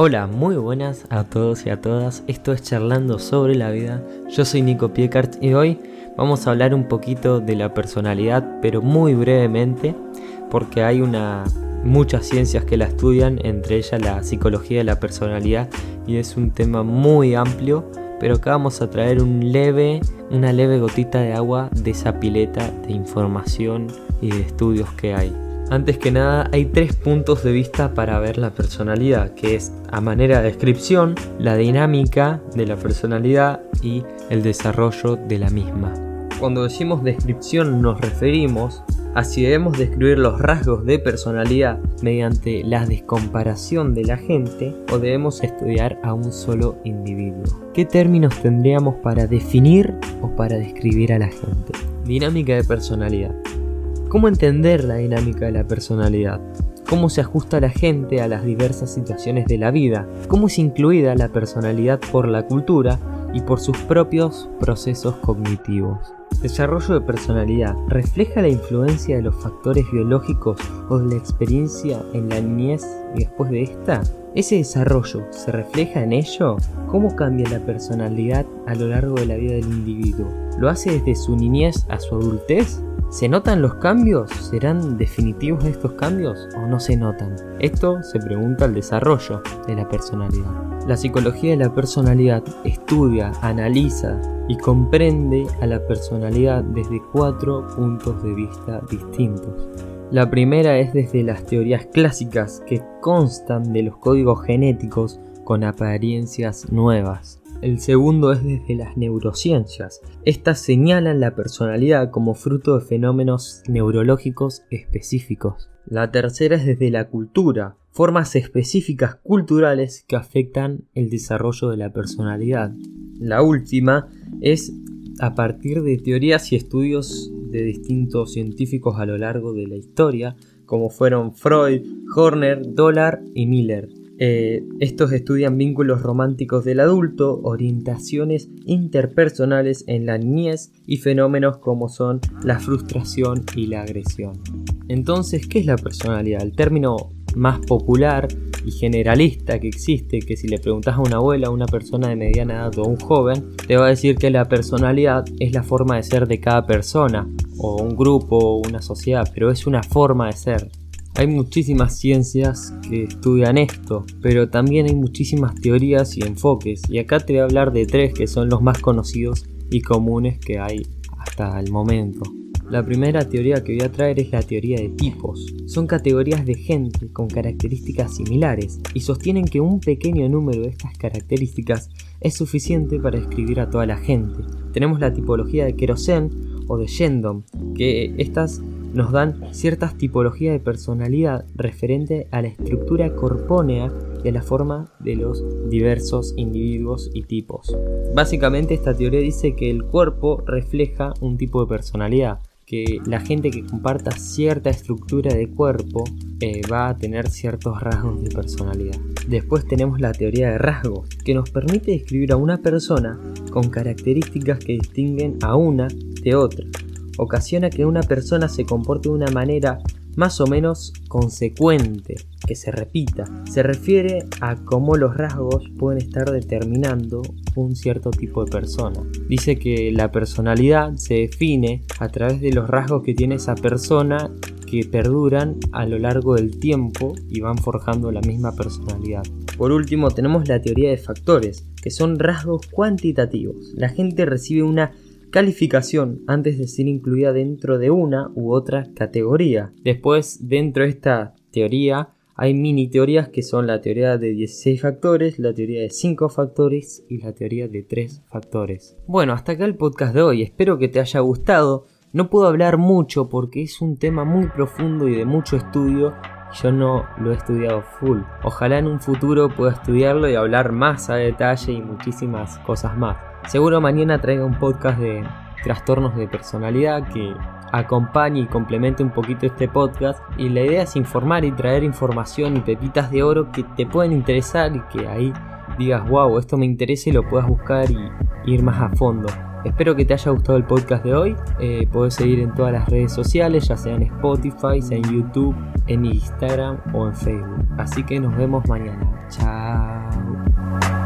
Hola, muy buenas a todos y a todas. Esto es Charlando sobre la vida. Yo soy Nico Piecart y hoy vamos a hablar un poquito de la personalidad, pero muy brevemente, porque hay una muchas ciencias que la estudian, entre ellas la psicología de la personalidad, y es un tema muy amplio, pero acá vamos a traer una leve gotita de agua de esa pileta de información y de estudios que hay. Antes que nada, hay tres puntos de vista para ver la personalidad, que es a manera de descripción, la dinámica de la personalidad y el desarrollo de la misma. Cuando decimos descripción nos referimos a si debemos describir los rasgos de personalidad mediante la descomparación de la gente o debemos estudiar a un solo individuo. ¿Qué términos tendríamos para definir o para describir a la gente? Dinámica de personalidad. ¿Cómo entender la dinámica de la personalidad? ¿Cómo se ajusta la gente a las diversas situaciones de la vida? ¿Cómo es incluida la personalidad por la cultura y por sus propios procesos cognitivos? Desarrollo de personalidad refleja la influencia de los factores biológicos o de la experiencia en la niñez y después de esta. ¿Ese desarrollo se refleja en ello? ¿Cómo cambia la personalidad a lo largo de la vida del individuo? ¿Lo hace desde su niñez a su adultez? ¿Se notan los cambios? ¿Serán definitivos estos cambios o no se notan? Esto se pregunta al desarrollo de la personalidad. La psicología de la personalidad estudia, analiza y comprende a la personalidad desde cuatro puntos de vista distintos. La primera es desde las teorías clásicas que constan de los códigos genéticos con apariencias nuevas. El segundo es desde las neurociencias. Estas señalan la personalidad como fruto de fenómenos neurológicos específicos. La tercera es desde la cultura, formas específicas culturales que afectan el desarrollo de la personalidad. La última es a partir de teorías y estudios de distintos científicos a lo largo de la historia, como fueron Freud, Horner, Dollar y Miller. Eh, estos estudian vínculos románticos del adulto, orientaciones interpersonales en la niñez y fenómenos como son la frustración y la agresión. Entonces, ¿qué es la personalidad? El término más popular y generalista que existe, que si le preguntas a una abuela, a una persona de mediana edad o a un joven, te va a decir que la personalidad es la forma de ser de cada persona, o un grupo, o una sociedad, pero es una forma de ser. Hay muchísimas ciencias que estudian esto, pero también hay muchísimas teorías y enfoques, y acá te voy a hablar de tres que son los más conocidos y comunes que hay hasta el momento. La primera teoría que voy a traer es la teoría de tipos. Son categorías de gente con características similares y sostienen que un pequeño número de estas características es suficiente para describir a toda la gente. Tenemos la tipología de Kerosen o de Shendon, que estas nos dan ciertas tipologías de personalidad referente a la estructura corpónea y a la forma de los diversos individuos y tipos. Básicamente esta teoría dice que el cuerpo refleja un tipo de personalidad, que la gente que comparta cierta estructura de cuerpo eh, va a tener ciertos rasgos de personalidad. Después tenemos la teoría de rasgos, que nos permite describir a una persona con características que distinguen a una de otra ocasiona que una persona se comporte de una manera más o menos consecuente, que se repita. Se refiere a cómo los rasgos pueden estar determinando un cierto tipo de persona. Dice que la personalidad se define a través de los rasgos que tiene esa persona que perduran a lo largo del tiempo y van forjando la misma personalidad. Por último tenemos la teoría de factores, que son rasgos cuantitativos. La gente recibe una calificación antes de ser incluida dentro de una u otra categoría. Después, dentro de esta teoría, hay mini teorías que son la teoría de 16 factores, la teoría de 5 factores y la teoría de 3 factores. Bueno, hasta acá el podcast de hoy, espero que te haya gustado. No puedo hablar mucho porque es un tema muy profundo y de mucho estudio yo no lo he estudiado full. Ojalá en un futuro pueda estudiarlo y hablar más a detalle y muchísimas cosas más. Seguro mañana traiga un podcast de trastornos de personalidad que acompañe y complemente un poquito este podcast y la idea es informar y traer información y pepitas de oro que te pueden interesar y que ahí digas wow esto me interesa y lo puedas buscar y ir más a fondo Espero que te haya gustado el podcast de hoy. Eh, puedes seguir en todas las redes sociales, ya sea en Spotify, en YouTube, en Instagram o en Facebook. Así que nos vemos mañana. Chao.